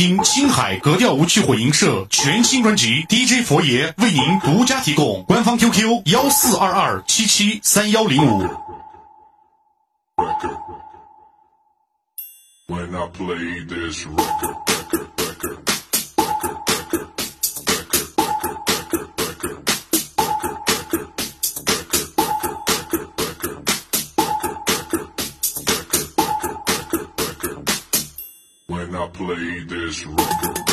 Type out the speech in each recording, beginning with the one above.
听青海格调无趣混音社全新专辑 DJ 佛爷为您独家提供，官方 QQ 幺四二二七七三幺零五。play this record. Play this Got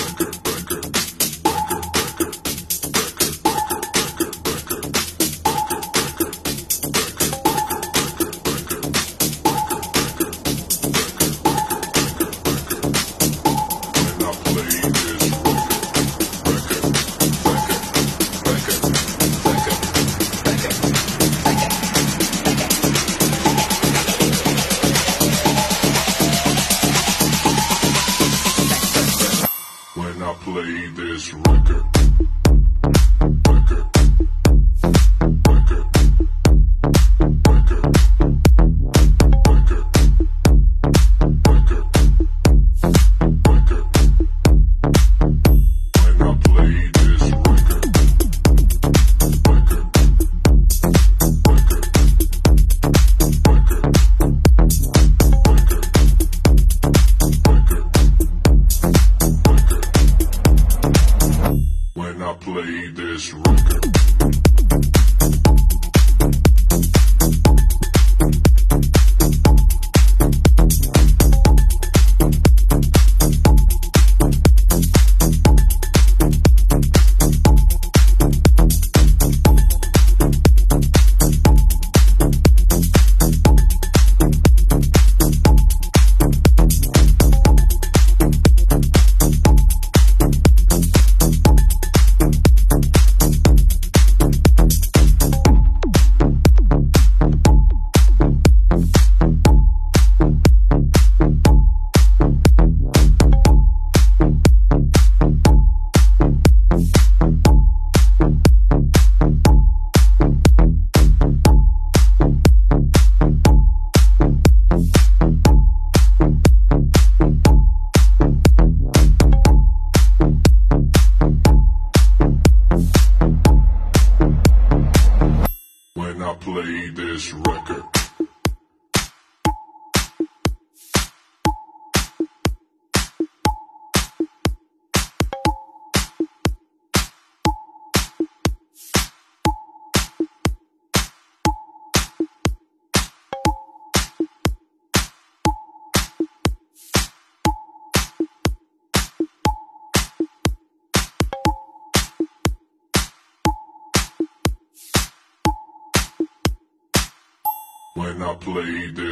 record.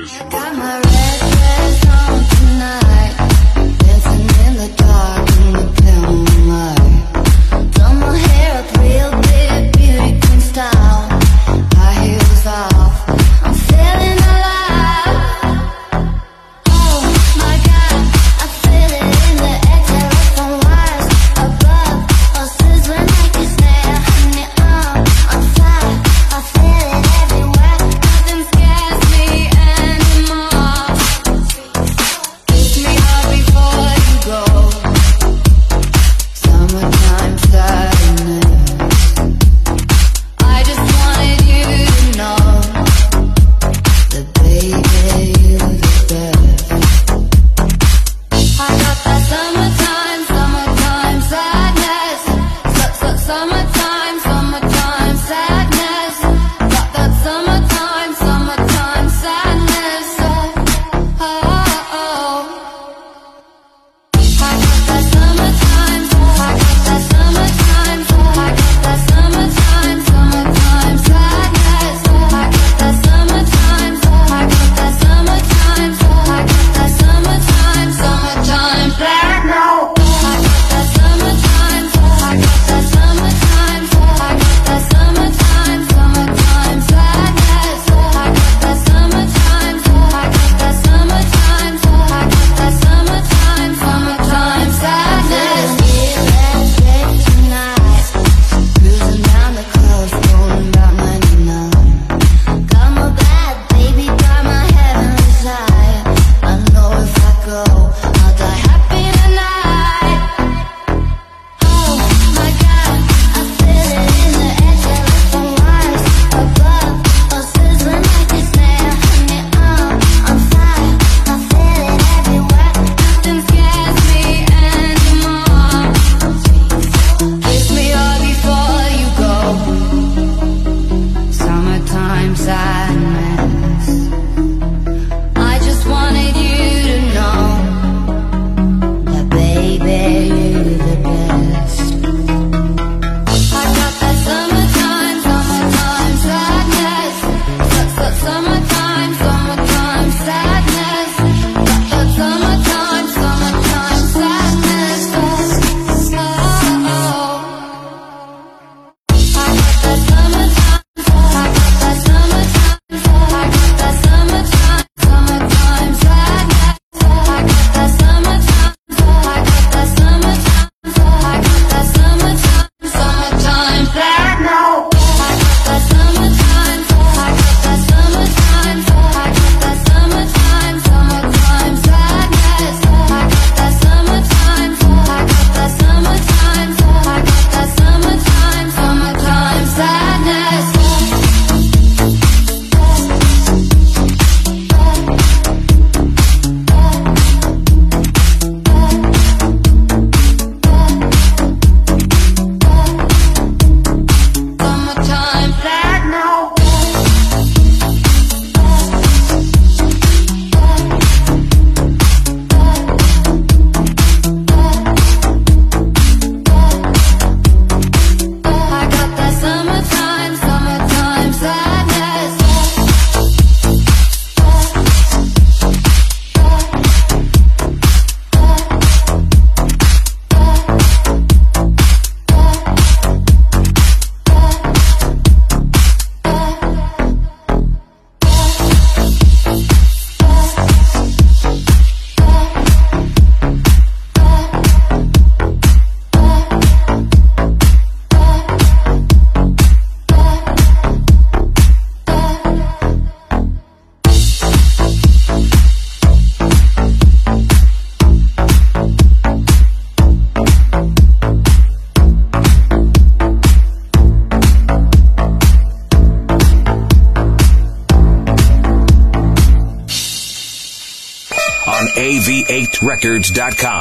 av8records.com.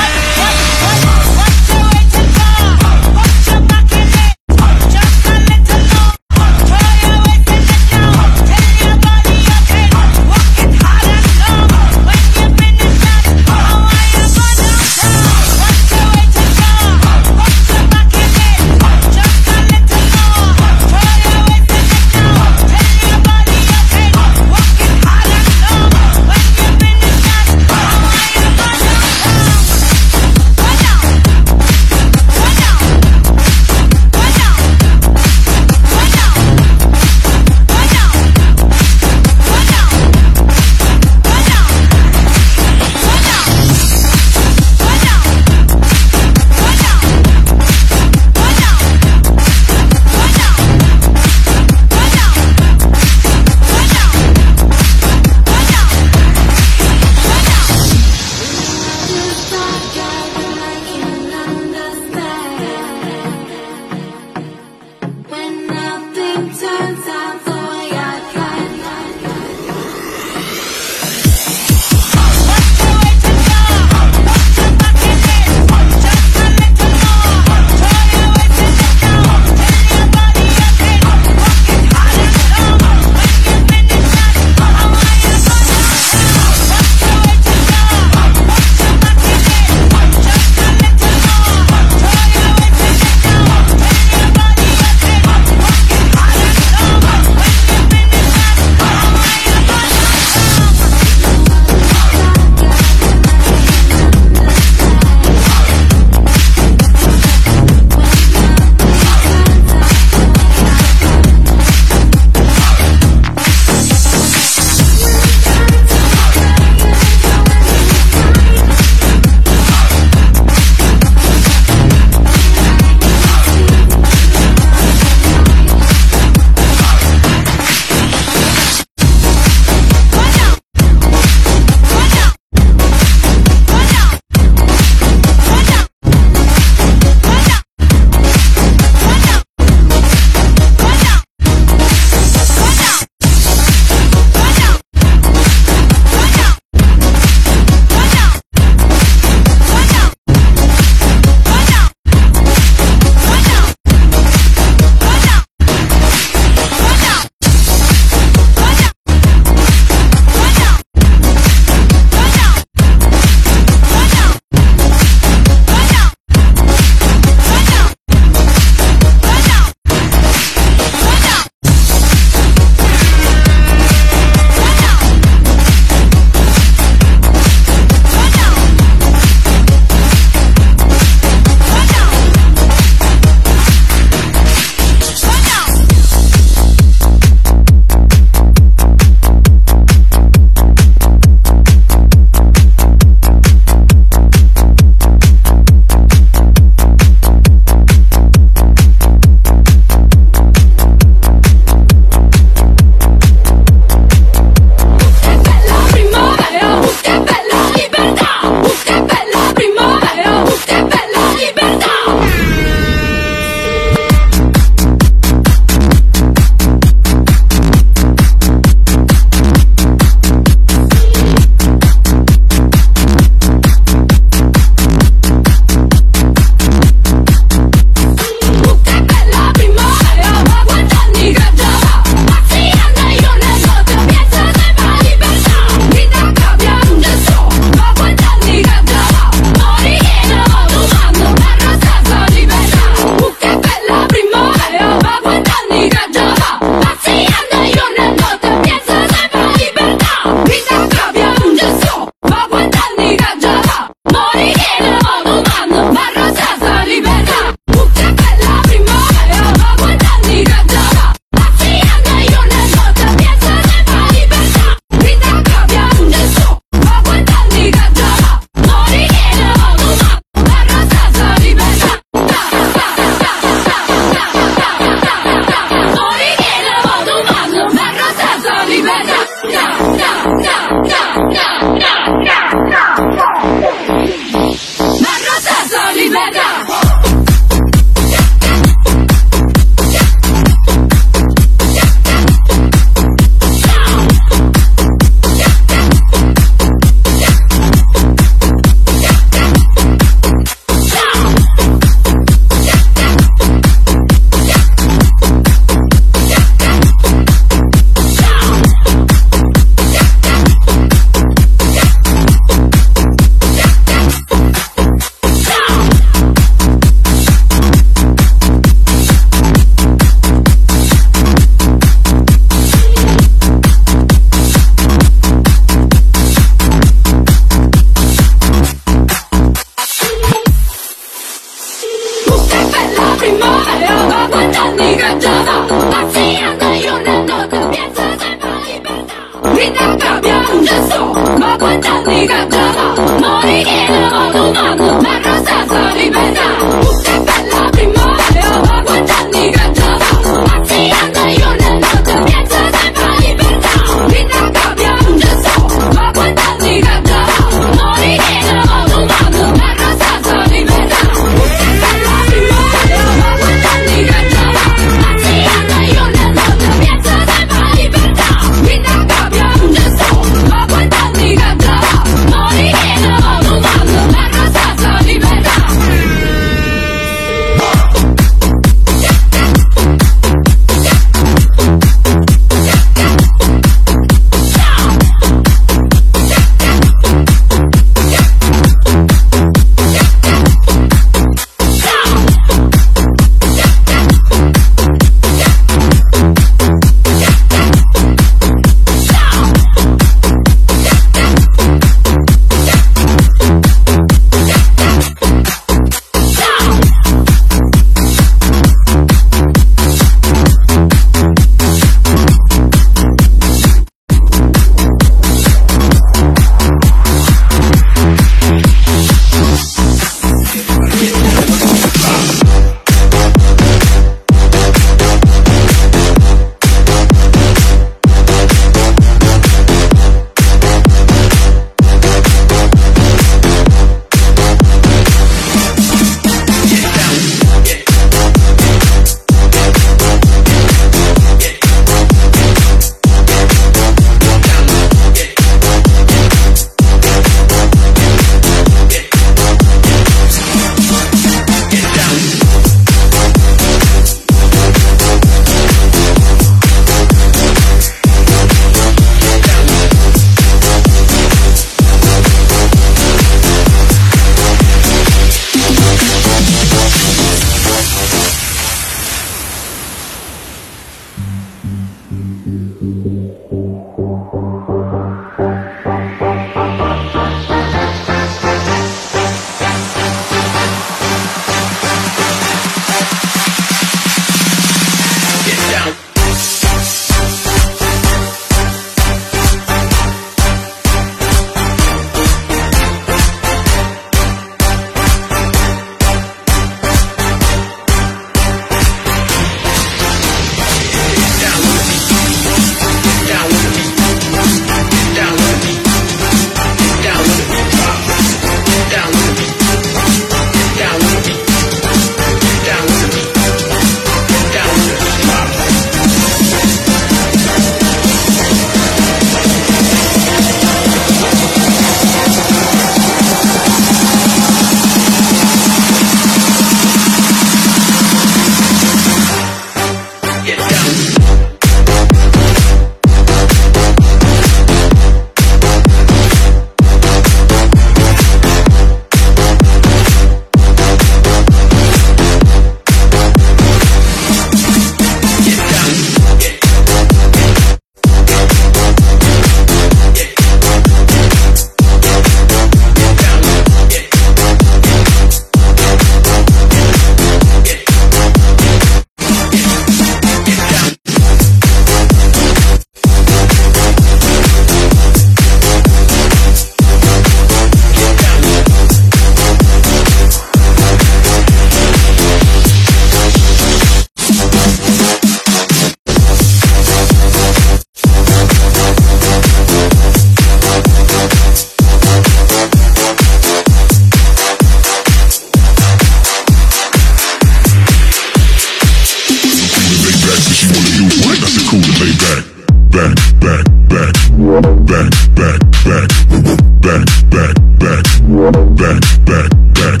back, back, back.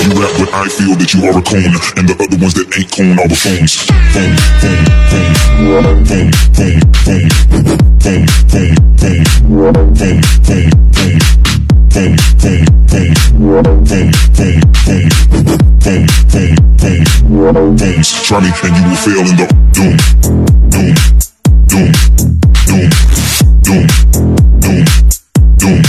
You rap what I feel that you are a cone, and the other ones that ain't cone are the phones. Phone, phone, phone, phone, phone, phone, phone, phone, phone, phone, phone, phone, phone. Phone, phone, phone, phone, phone, phone, phone, phone, phone, phones. Try me and you will fail in the doom, doom, doom, doom, doom, doom, doom,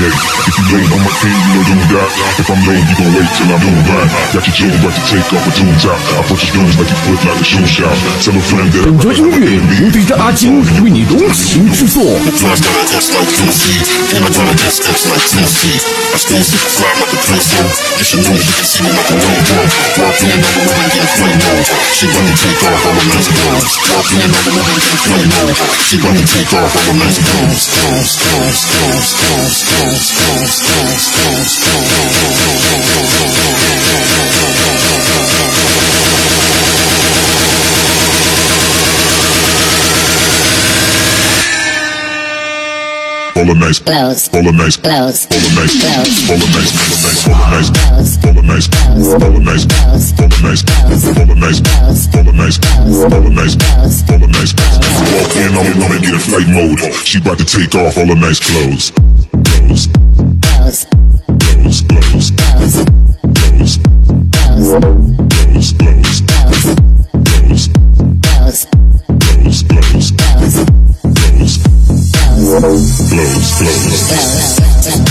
yet. If you don't on my team, you know you die. If I'm late, you gon' wait till I'm doing right. Got your children about to take off a tunes out. I put your guns like you put like a shoe shop. Tell a friend that I'm 我音乐，无敌的阿金为你浓情制作。She wanna take off all my nice clothes, clothes, clothes, clothes, clothes clothes, clothes, clothes, clothes, clothes, All the nice, Clothes. all the nice, Clothes. all the nice, Clothes. all the nice, all the nice, Clothes. all the nice, Clothes. all the nice, Clothes. all the nice, all the nice, Clothes. all the nice, Clothes. all the nice, Clothes. all the nice. Walk in, I'm gonna get in flight mode. She about to take off all the nice clothes blows, blows, blows.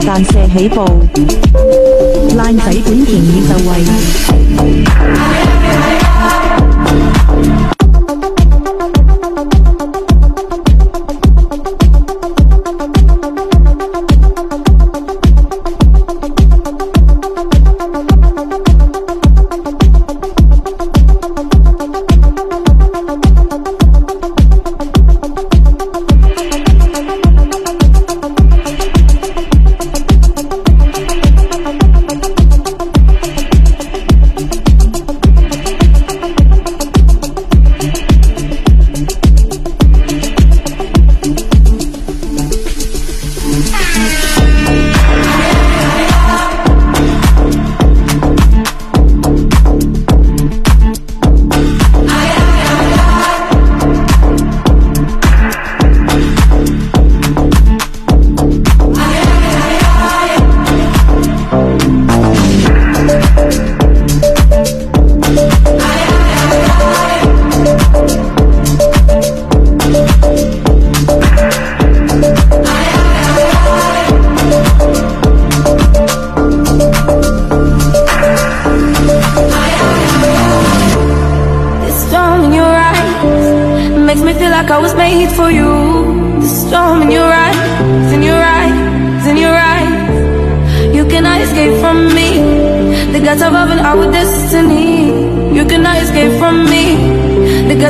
弹射起步。烂仔本田已就位。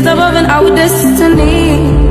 Set above and our destiny.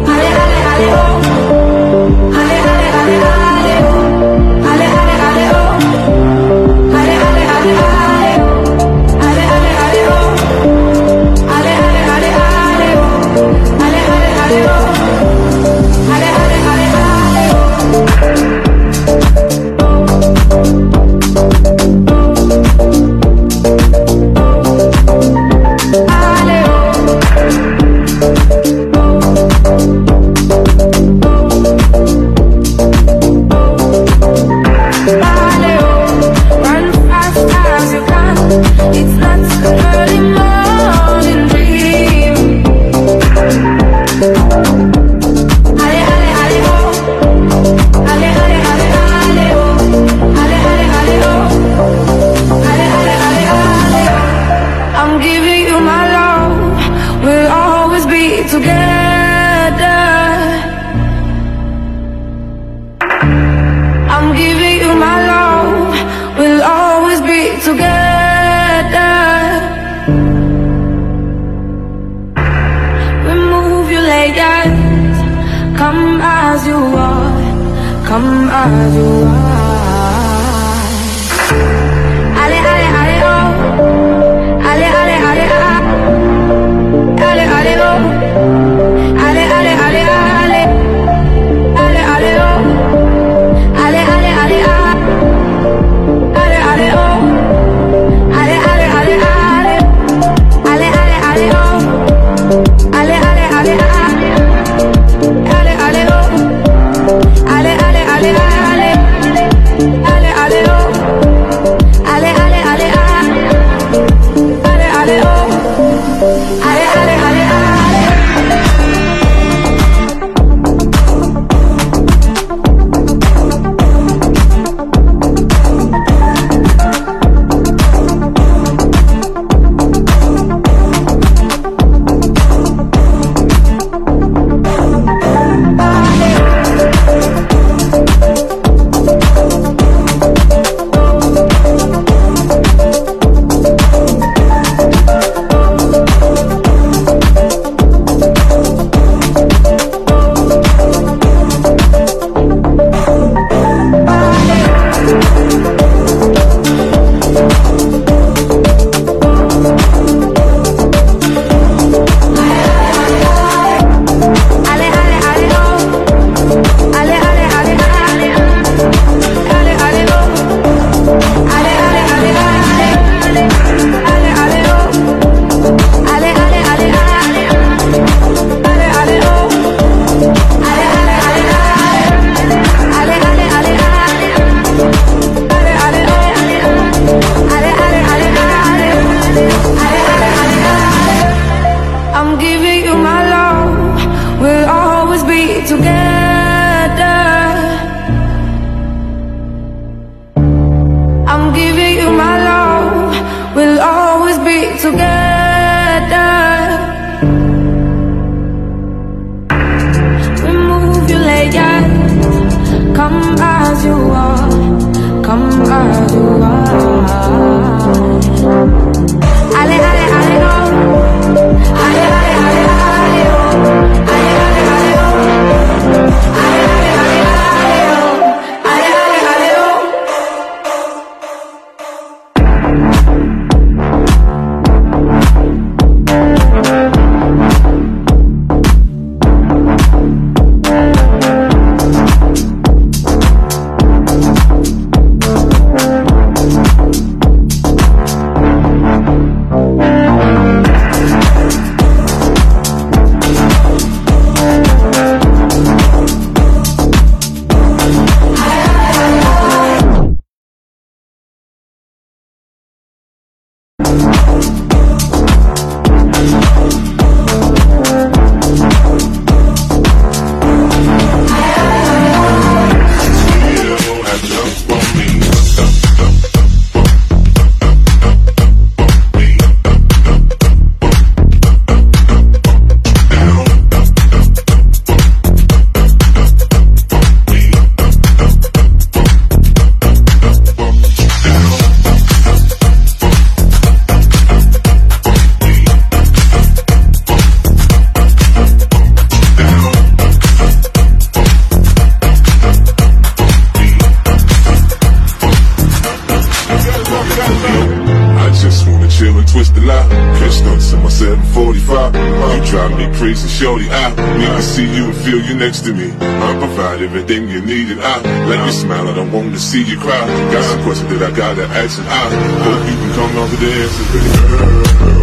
Crazy, shorty. I need to see you and feel you next to me. I provide everything you need and I like your smile. I don't want to see you cry. Got some questions that I gotta ask and I hope you can come up with the answers, baby girl.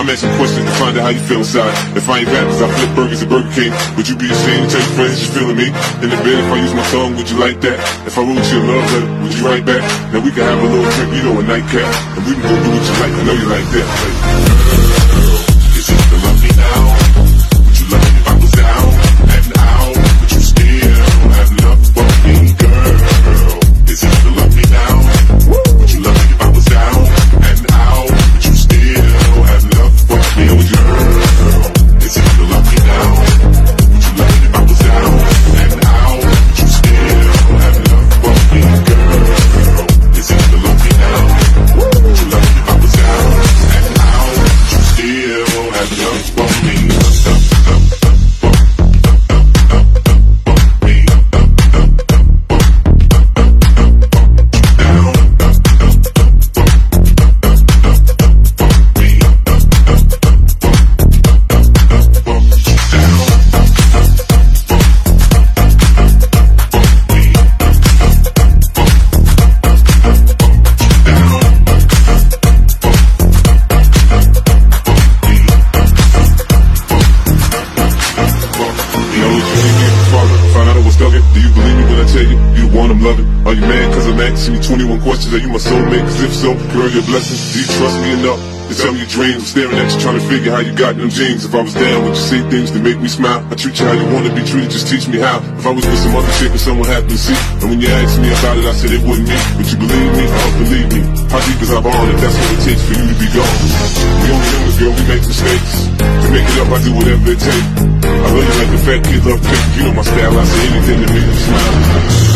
I'm asking questions to find out how you feel inside. If I ain't rappers, I flip burgers at Burger King. Would you be ashamed to tell your friends you're feeling me? In the bed, if I use my tongue, would you like that? If I wrote you a love letter, would you write back? Then we can have a little drink, you know, a nightcap. And we can go do what you like, I know you like that. Like, love for me? Dreams? Staring at you trying to figure how you got them jeans. If I was down, would you say things to make me smile? I treat you how you want to be treated, just teach me how. If I was with some other chick and someone happened to see, and when you asked me about it, I said it wasn't me. Would you believe me? Oh, believe me. How deep is our bond if that's what it takes for you to be gone? We only humans, girl, we make mistakes. To make it up, I do whatever it takes. I love you like a fat kid love cake. You know my style, I say anything to make you smile.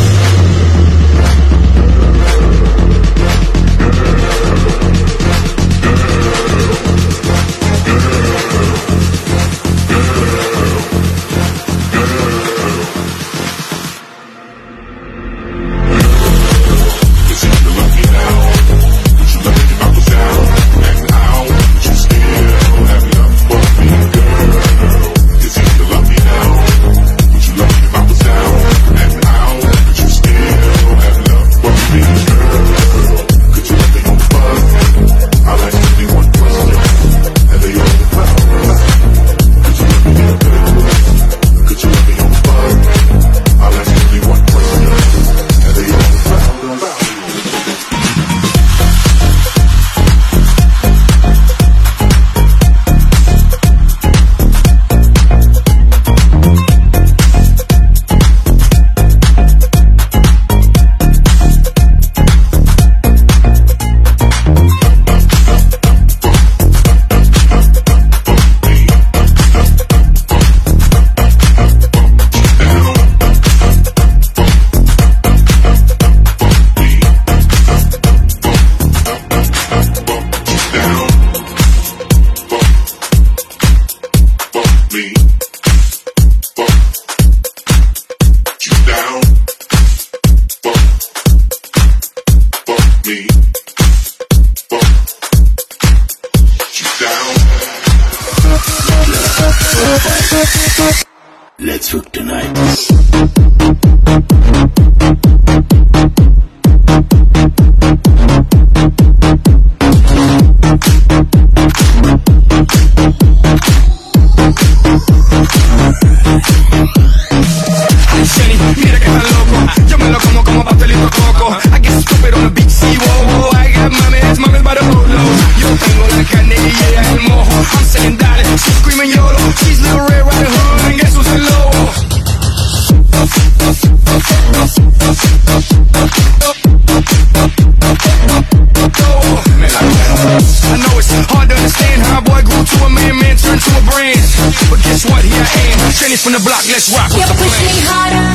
the block, let's rock. Yeah, push me harder.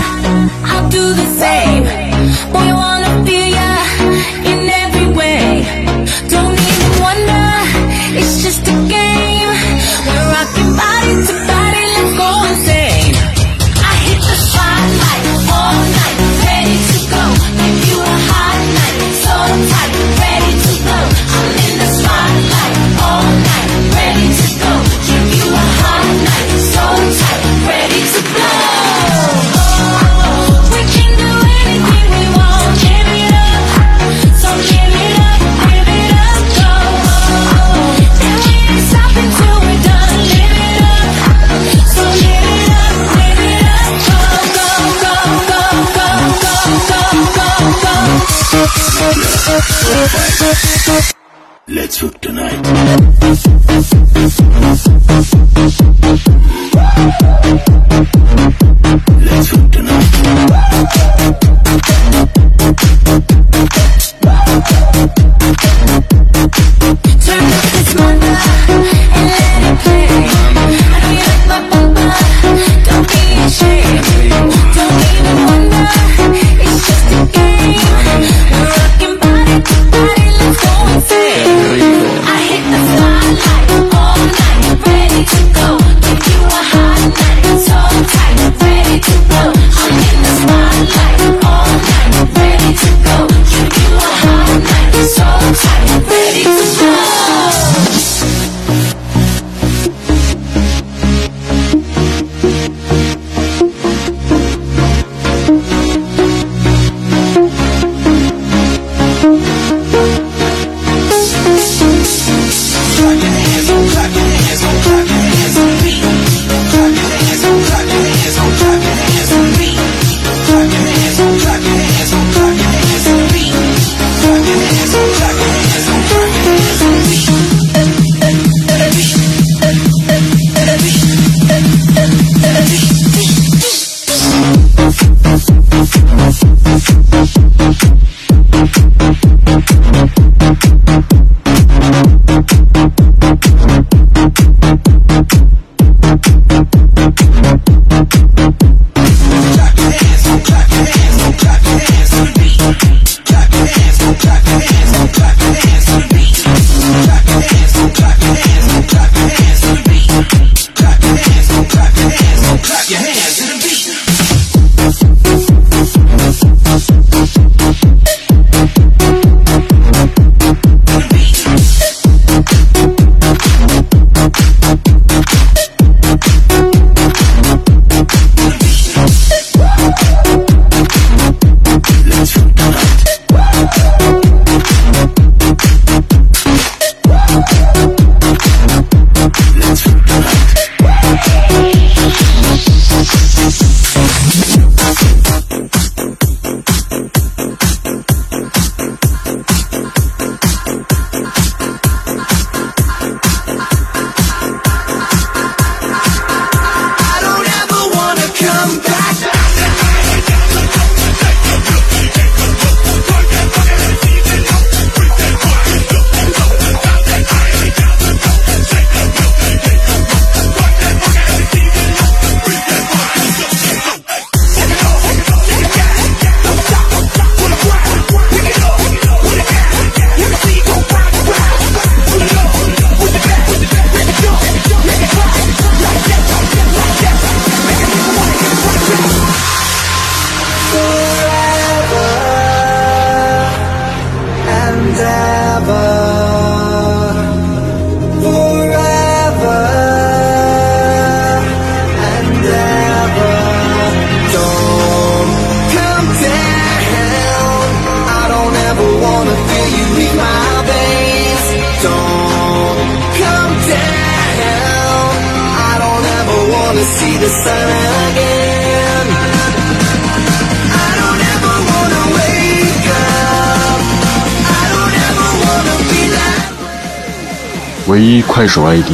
唯一快手 ID：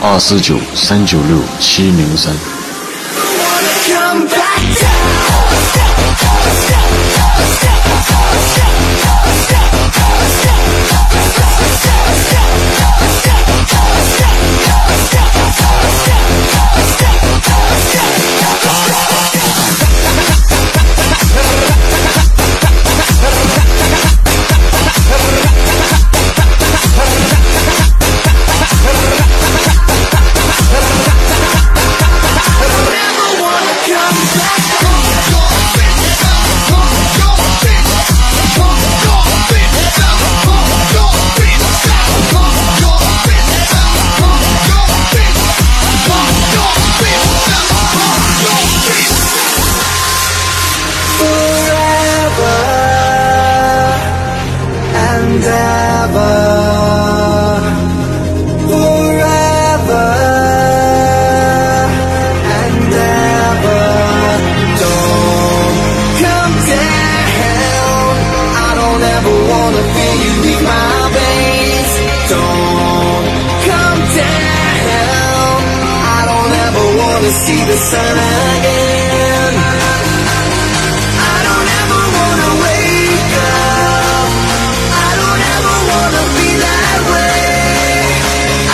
二四九三九六七零三。See the sun again. I don't ever wanna wake up. I don't ever wanna be that way.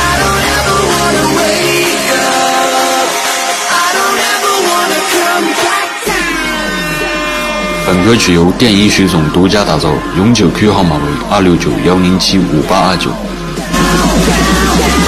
I don't ever wanna wake up. I don't ever wanna come back down. 本歌曲由电音徐总独家打造，永久 Q 号码为二六九幺零七五八二九。Down,